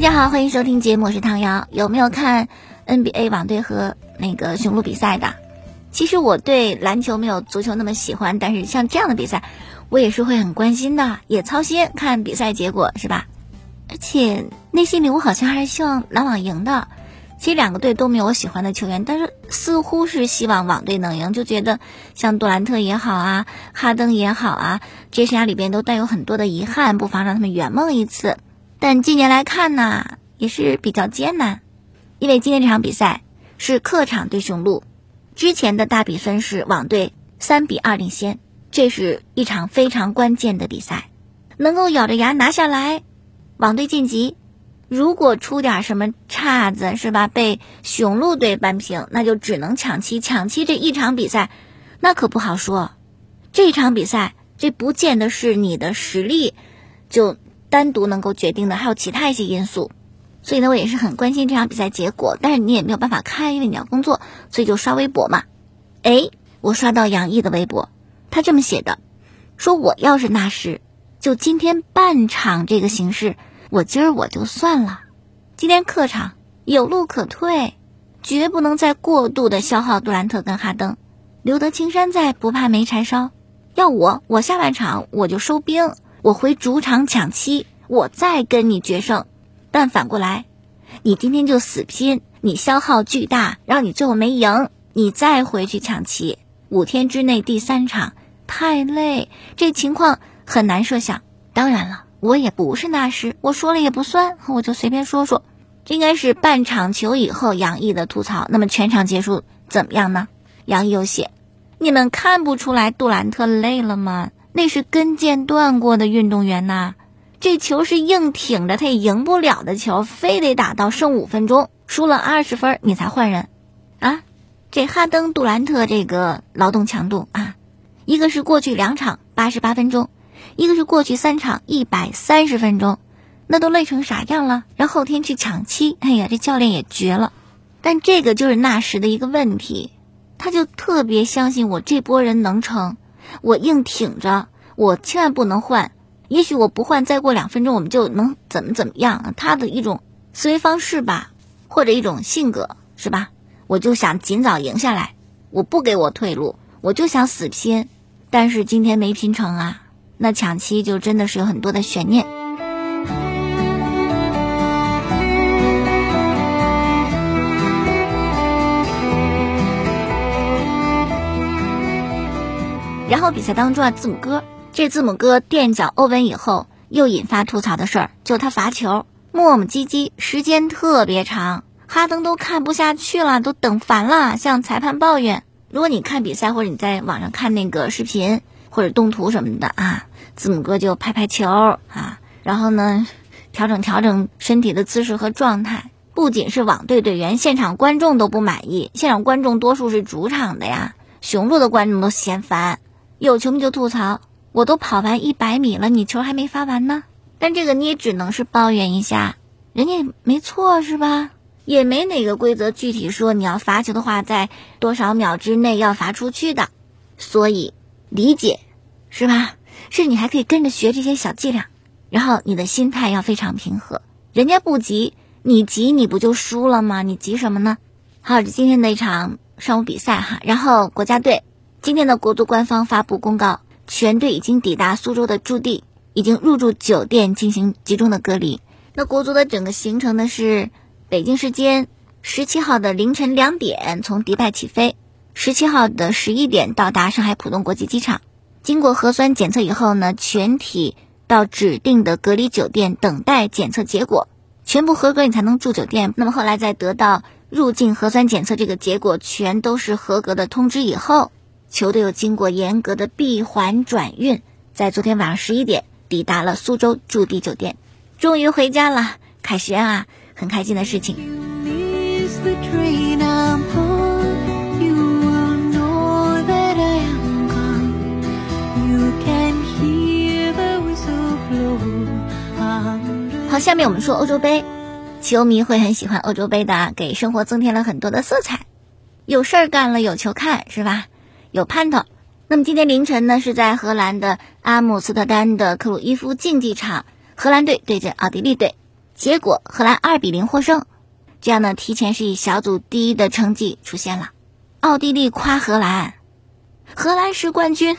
大家好，欢迎收听节目，我是唐瑶。有没有看 NBA 网队和那个雄鹿比赛的？其实我对篮球没有足球那么喜欢，但是像这样的比赛，我也是会很关心的，也操心看比赛结果，是吧？而且内心里我好像还是希望篮网赢的。其实两个队都没有我喜欢的球员，但是似乎是希望网队能赢，就觉得像杜兰特也好啊，哈登也好啊，这生涯里边都带有很多的遗憾，不妨让他们圆梦一次。但近年来看呢，也是比较艰难，因为今天这场比赛是客场对雄鹿。之前的大比分是网队三比二领先，这是一场非常关键的比赛，能够咬着牙拿下来，网队晋级。如果出点什么岔子，是吧？被雄鹿队扳平，那就只能抢七。抢七这一场比赛，那可不好说。这场比赛，这不见得是你的实力就单独能够决定的，还有其他一些因素。所以呢，我也是很关心这场比赛结果，但是你也没有办法看，因为你要工作，所以就刷微博嘛。哎，我刷到杨毅的微博，他这么写的，说我要是纳什，就今天半场这个形势，我今儿我就算了。今天客场有路可退，绝不能再过度的消耗杜兰特跟哈登，留得青山在，不怕没柴烧。要我，我下半场我就收兵，我回主场抢七，我再跟你决胜。但反过来，你今天就死拼，你消耗巨大，让你最后没赢，你再回去抢七，五天之内第三场太累，这情况很难设想。当然了，我也不是那什，我说了也不算，我就随便说说。这应该是半场球以后杨毅的吐槽。那么全场结束怎么样呢？杨毅又写：你们看不出来杜兰特累了吗？那是跟腱断过的运动员呐。这球是硬挺着，他也赢不了的球，非得打到剩五分钟，输了二十分你才换人，啊？这哈登、杜兰特这个劳动强度啊，一个是过去两场八十八分钟，一个是过去三场一百三十分钟，那都累成啥样了？然后天去抢七，哎呀，这教练也绝了。但这个就是纳什的一个问题，他就特别相信我这波人能撑，我硬挺着，我千万不能换。也许我不换，再过两分钟我们就能怎么怎么样？他的一种思维方式吧，或者一种性格是吧？我就想尽早赢下来，我不给我退路，我就想死拼。但是今天没拼成啊，那抢七就真的是有很多的悬念。然后比赛当中啊，字母哥。这字母哥垫脚欧文以后，又引发吐槽的事儿，就他罚球磨磨唧唧，时间特别长，哈登都看不下去了，都等烦了，向裁判抱怨。如果你看比赛或者你在网上看那个视频或者动图什么的啊，字母哥就拍拍球啊，然后呢，调整调整身体的姿势和状态。不仅是网队队员，现场观众都不满意，现场观众多数是主场的呀，雄鹿的观众都嫌烦，有球迷就吐槽。我都跑完一百米了，你球还没发完呢。但这个你也只能是抱怨一下，人家没错是吧？也没哪个规则具体说你要罚球的话，在多少秒之内要罚出去的。所以理解是吧？是你还可以跟着学这些小伎俩，然后你的心态要非常平和。人家不急，你急你不就输了吗？你急什么呢？好，今天的一场上午比赛哈，然后国家队今天的国足官方发布公告。全队已经抵达苏州的驻地，已经入住酒店进行集中的隔离。那国足的整个行程呢是北京时间十七号的凌晨两点从迪拜起飞，十七号的十一点到达上海浦东国际机场，经过核酸检测以后呢，全体到指定的隔离酒店等待检测结果，全部合格你才能住酒店。那么后来在得到入境核酸检测这个结果全都是合格的通知以后。球队又经过严格的闭环转运，在昨天晚上十一点抵达了苏州驻地酒店，终于回家了，凯旋啊，很开心的事情。好，下面我们说欧洲杯，球迷会很喜欢欧洲杯的，给生活增添了很多的色彩，有事儿干了，有球看，是吧？有盼头。那么今天凌晨呢，是在荷兰的阿姆斯特丹的克鲁伊夫竞技场，荷兰队对阵奥地利队。结果荷兰二比零获胜，这样呢，提前是以小组第一的成绩出现了。奥地利夸荷兰，荷兰是冠军，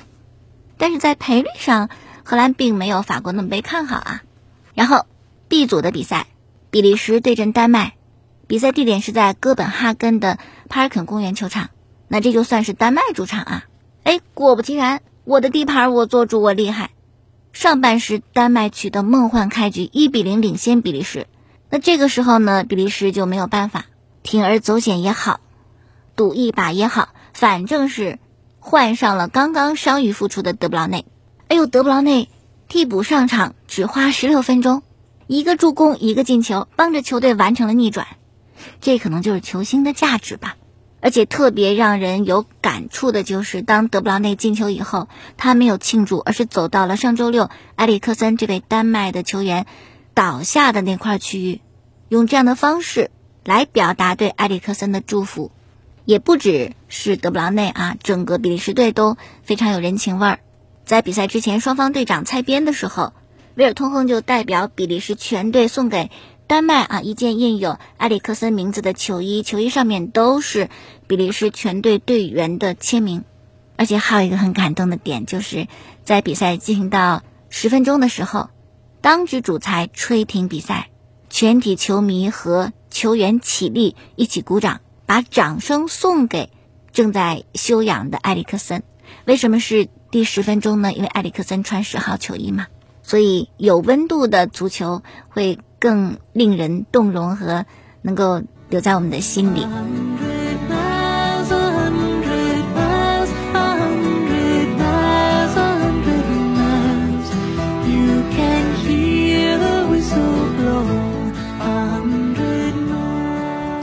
但是在赔率上，荷兰并没有法国那么被看好啊。然后 B 组的比赛，比利时对阵丹麦，比赛地点是在哥本哈根的帕尔肯公园球场，那这就算是丹麦主场啊。哎，果不其然，我的地盘我做主，我厉害。上半时，丹麦取得梦幻开局，一比零领先比利时。那这个时候呢，比利时就没有办法，铤而走险也好，赌一把也好，反正是换上了刚刚伤愈复出的德布劳内。哎呦，德布劳内替补上场，只花十六分钟，一个助攻，一个进球，帮着球队完成了逆转。这可能就是球星的价值吧。而且特别让人有感触的就是，当德布劳内进球以后，他没有庆祝，而是走到了上周六埃里克森这位丹麦的球员倒下的那块区域，用这样的方式来表达对埃里克森的祝福。也不只是德布劳内啊，整个比利时队都非常有人情味儿。在比赛之前，双方队长猜边的时候，维尔通亨就代表比利时全队送给。丹麦啊，一件印有埃里克森名字的球衣，球衣上面都是比利时全队队员的签名。而且还有一个很感动的点，就是在比赛进行到十分钟的时候，当局主裁吹停比赛，全体球迷和球员起立一起鼓掌，把掌声送给正在休养的埃里克森。为什么是第十分钟呢？因为埃里克森穿十号球衣嘛。所以有温度的足球会。更令人动容和能够留在我们的心里。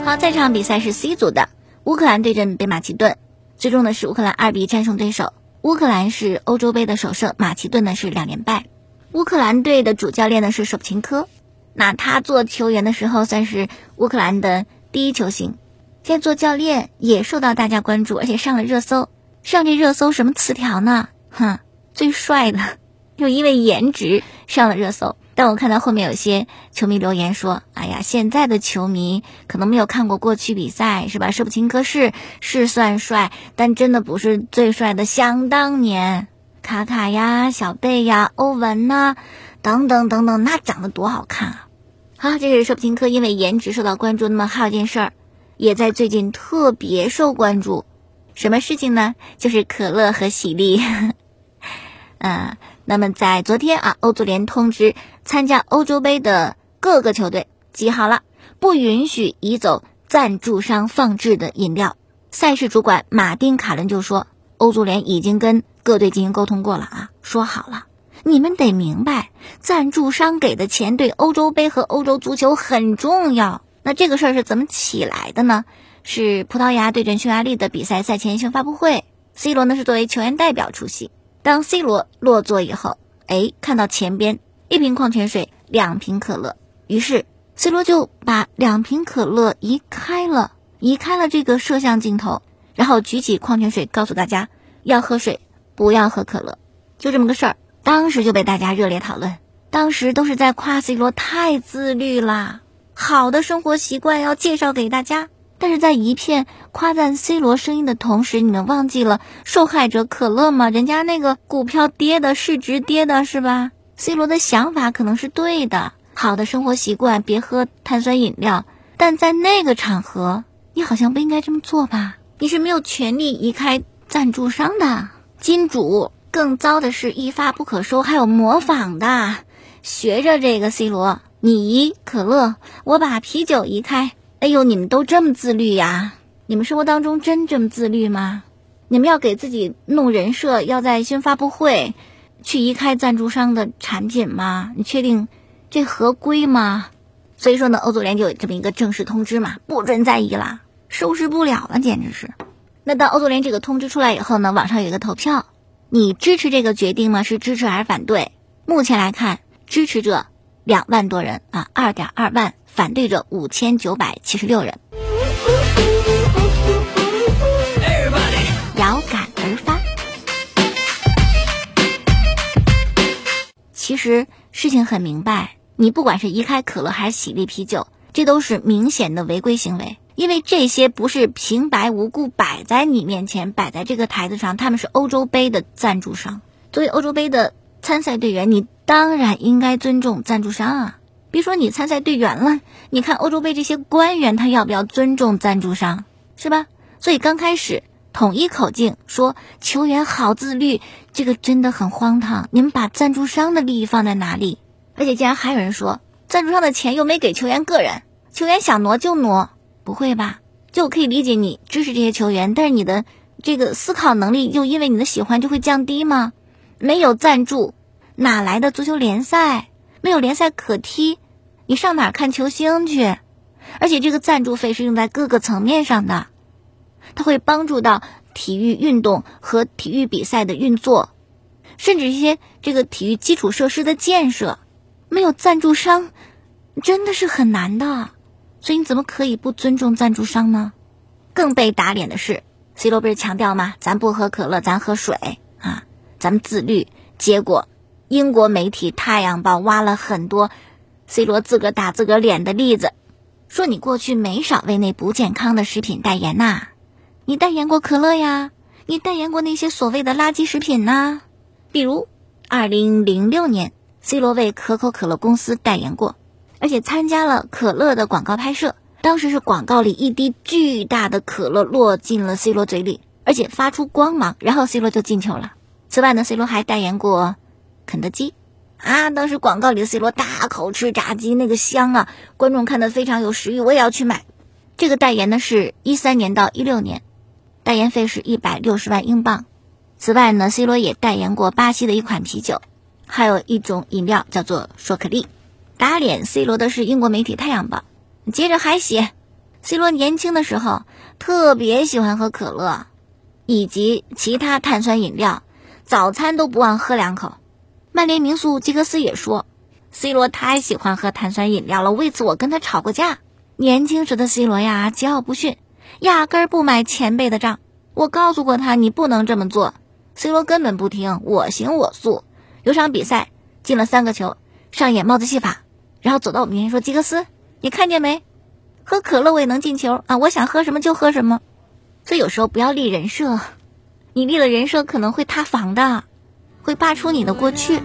好，这场比赛是 C 组的，乌克兰对阵北马其顿，最终呢是乌克兰二比战胜对手。乌克兰是欧洲杯的首胜，马其顿呢是两连败。乌克兰队的主教练呢是舍甫琴科。那他做球员的时候算是乌克兰的第一球星，现在做教练也受到大家关注，而且上了热搜。上这热搜什么词条呢？哼，最帅的，就因为颜值上了热搜。但我看到后面有些球迷留言说：“哎呀，现在的球迷可能没有看过过去比赛，是吧？舍甫琴科是是算帅，但真的不是最帅的。想当年，卡卡呀、小贝呀、欧文呐。”等等等等，那长得多好看啊！好，这是舍甫琴科因为颜值受到关注。那么还有件事儿，也在最近特别受关注，什么事情呢？就是可乐和喜力。嗯，那么在昨天啊，欧足联通知参加欧洲杯的各个球队记好了，不允许移走赞助商放置的饮料。赛事主管马丁卡伦就说，欧足联已经跟各队进行沟通过了啊，说好了。你们得明白，赞助商给的钱对欧洲杯和欧洲足球很重要。那这个事儿是怎么起来的呢？是葡萄牙对阵匈牙利的比赛赛前新闻发布会，C 罗呢是作为球员代表出席。当 C 罗落座以后，哎，看到前边一瓶矿泉水，两瓶可乐，于是 C 罗就把两瓶可乐移开了，移开了这个摄像镜头，然后举起矿泉水，告诉大家要喝水，不要喝可乐，就这么个事儿。当时就被大家热烈讨论，当时都是在夸 C 罗太自律啦，好的生活习惯要介绍给大家。但是在一片夸赞 C 罗声音的同时，你们忘记了受害者可乐吗？人家那个股票跌的，市值跌的是吧？C 罗的想法可能是对的，好的生活习惯，别喝碳酸饮料。但在那个场合，你好像不应该这么做吧？你是没有权利移开赞助商的金主。更糟的是，一发不可收，还有模仿的，学着这个 C 罗，你可乐，我把啤酒移开。哎呦，你们都这么自律呀？你们生活当中真这么自律吗？你们要给自己弄人设，要在新闻发布会去移开赞助商的产品吗？你确定这合规吗？所以说呢，欧足联就有这么一个正式通知嘛，不准再移了，收拾不了了，简直是。那当欧足联这个通知出来以后呢，网上有一个投票。你支持这个决定吗？是支持还是反对？目前来看，支持者两万多人啊，二点二万；反对者五千九百七十六人。有感而发。其实事情很明白，你不管是移开可乐还是喜力啤酒，这都是明显的违规行为，因为这些不是平白无故摆在你面前，摆在这个台子上，他们是欧洲杯的赞助商。作为欧洲杯的参赛队员，你当然应该尊重赞助商啊。别说你参赛队员了，你看欧洲杯这些官员，他要不要尊重赞助商，是吧？所以刚开始统一口径说球员好自律，这个真的很荒唐。你们把赞助商的利益放在哪里？而且竟然还有人说，赞助商的钱又没给球员个人，球员想挪就挪，不会吧？就我可以理解你支持这些球员，但是你的这个思考能力又因为你的喜欢就会降低吗？没有赞助，哪来的足球联赛？没有联赛可踢，你上哪看球星去？而且这个赞助费是用在各个层面上的，它会帮助到体育运动和体育比赛的运作，甚至一些这个体育基础设施的建设。没有赞助商，真的是很难的。所以你怎么可以不尊重赞助商呢？更被打脸的是，C 罗不是强调吗？咱不喝可乐，咱喝水啊，咱们自律。结果，英国媒体《太阳报》挖了很多 C 罗自个打自个脸的例子，说你过去没少为那不健康的食品代言呐。你代言过可乐呀，你代言过那些所谓的垃圾食品呐，比如二零零六年。C 罗为可口可乐公司代言过，而且参加了可乐的广告拍摄。当时是广告里一滴巨大的可乐落进了 C 罗嘴里，而且发出光芒，然后 C 罗就进球了。此外呢，C 罗还代言过肯德基，啊，当时广告里的 C 罗大口吃炸鸡，那个香啊，观众看的非常有食欲，我也要去买。这个代言呢是一三年到一六年，代言费是一百六十万英镑。此外呢，C 罗也代言过巴西的一款啤酒。还有一种饮料叫做说可力，打脸 C 罗的是英国媒体《太阳报》，接着还写，C 罗年轻的时候特别喜欢喝可乐，以及其他碳酸饮料，早餐都不忘喝两口。曼联名宿吉格斯也说，C 罗太喜欢喝碳酸饮料了，为此我跟他吵过架。年轻时的 C 罗呀，桀骜不驯，压根儿不买前辈的账。我告诉过他，你不能这么做，C 罗根本不听，我行我素。有场比赛进了三个球，上演帽子戏法，然后走到我面前说：“吉格斯，你看见没？喝可乐我也能进球啊！我想喝什么就喝什么。所以有时候不要立人设，你立了人设可能会塌房的，会扒出你的过去。”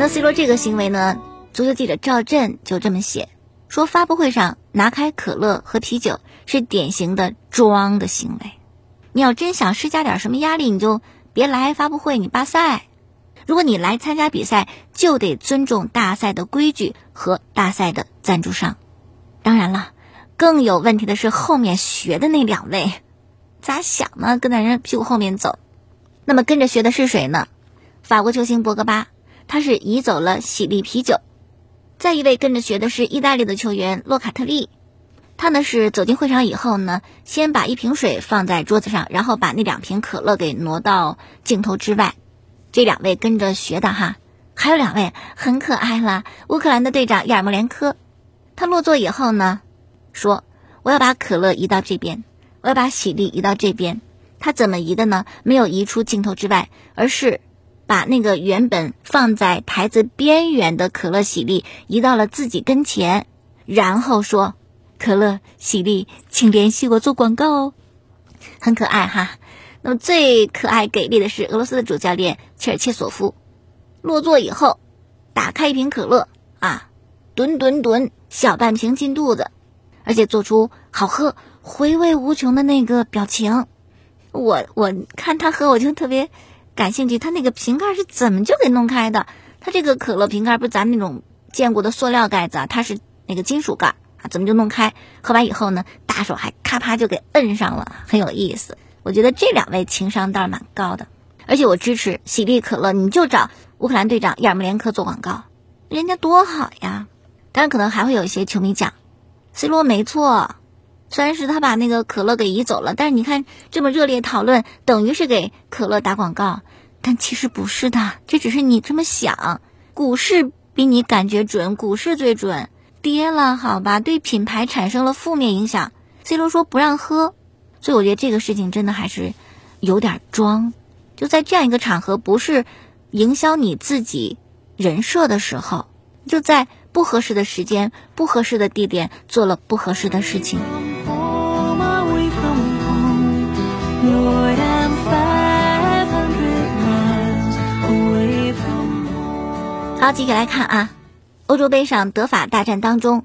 那 C 罗这个行为呢？足球记者赵震就这么写，说发布会上拿开可乐和啤酒是典型的装的行为。你要真想施加点什么压力，你就别来发布会，你罢赛。如果你来参加比赛，就得尊重大赛的规矩和大赛的赞助商。当然了，更有问题的是后面学的那两位，咋想呢？跟在人屁股后面走。那么跟着学的是谁呢？法国球星博格巴。他是移走了喜力啤酒，再一位跟着学的是意大利的球员洛卡特利，他呢是走进会场以后呢，先把一瓶水放在桌子上，然后把那两瓶可乐给挪到镜头之外。这两位跟着学的哈，还有两位很可爱了。乌克兰的队长亚尔莫连科，他落座以后呢，说我要把可乐移到这边，我要把喜力移到这边。他怎么移的呢？没有移出镜头之外，而是。把那个原本放在台子边缘的可乐喜力移到了自己跟前，然后说：“可乐喜力，请联系我做广告哦。”很可爱哈。那么最可爱给力的是俄罗斯的主教练切尔切索夫，落座以后，打开一瓶可乐啊，吨吨吨，小半瓶进肚子，而且做出好喝、回味无穷的那个表情。我我看他喝，我就特别。感兴趣，他那个瓶盖是怎么就给弄开的？他这个可乐瓶盖不是咱那种见过的塑料盖子啊，它是那个金属盖啊，怎么就弄开？喝完以后呢，大手还咔啪就给摁上了，很有意思。我觉得这两位情商倒是蛮高的，而且我支持喜力可乐，你就找乌克兰队长亚尔莫连科做广告，人家多好呀。当然，可能还会有一些球迷讲，C 罗没错。虽然是他把那个可乐给移走了，但是你看这么热烈讨论，等于是给可乐打广告，但其实不是的，这只是你这么想。股市比你感觉准，股市最准。跌了，好吧，对品牌产生了负面影响。C 罗说不让喝，所以我觉得这个事情真的还是有点装。就在这样一个场合，不是营销你自己人设的时候，就在不合适的时间、不合适的地点做了不合适的事情。好，继续来看啊。欧洲杯上德法大战当中，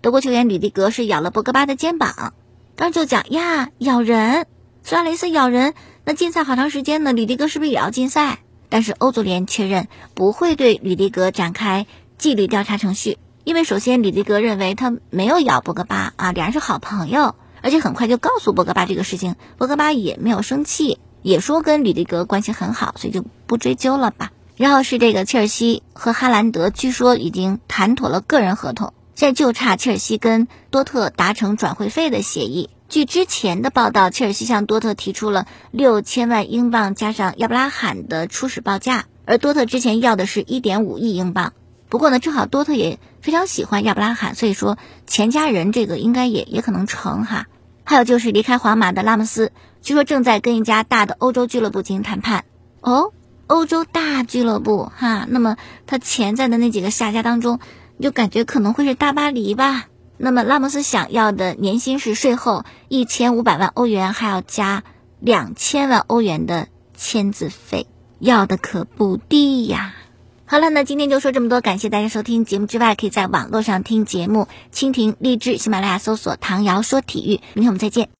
德国球员吕迪格是咬了博格巴的肩膀，当时就讲呀，咬人，苏亚雷斯咬人，那禁赛好长时间呢，吕迪格是不是也要禁赛？但是欧足联确认不会对吕迪格展开纪律调查程序，因为首先吕迪格认为他没有咬博格巴啊，两人是好朋友，而且很快就告诉博格巴这个事情，博格巴也没有生气，也说跟吕迪格关系很好，所以就不追究了吧。然后是这个切尔西和哈兰德，据说已经谈妥了个人合同，现在就差切尔西跟多特达成转会费的协议。据之前的报道，切尔西向多特提出了六千万英镑加上亚布拉罕的初始报价，而多特之前要的是一点五亿英镑。不过呢，正好多特也非常喜欢亚布拉罕，所以说钱家人这个应该也也可能成哈。还有就是离开皇马的拉莫斯，据说正在跟一家大的欧洲俱乐部进行谈判。哦。欧洲大俱乐部哈，那么他潜在的那几个下家当中，就感觉可能会是大巴黎吧。那么拉莫斯想要的年薪是税后一千五百万欧元，还要加两千万欧元的签字费，要的可不低呀。好了，那今天就说这么多，感谢大家收听节目。之外，可以在网络上听节目，蜻蜓、荔枝、喜马拉雅搜索“唐瑶说体育”。明天我们再见。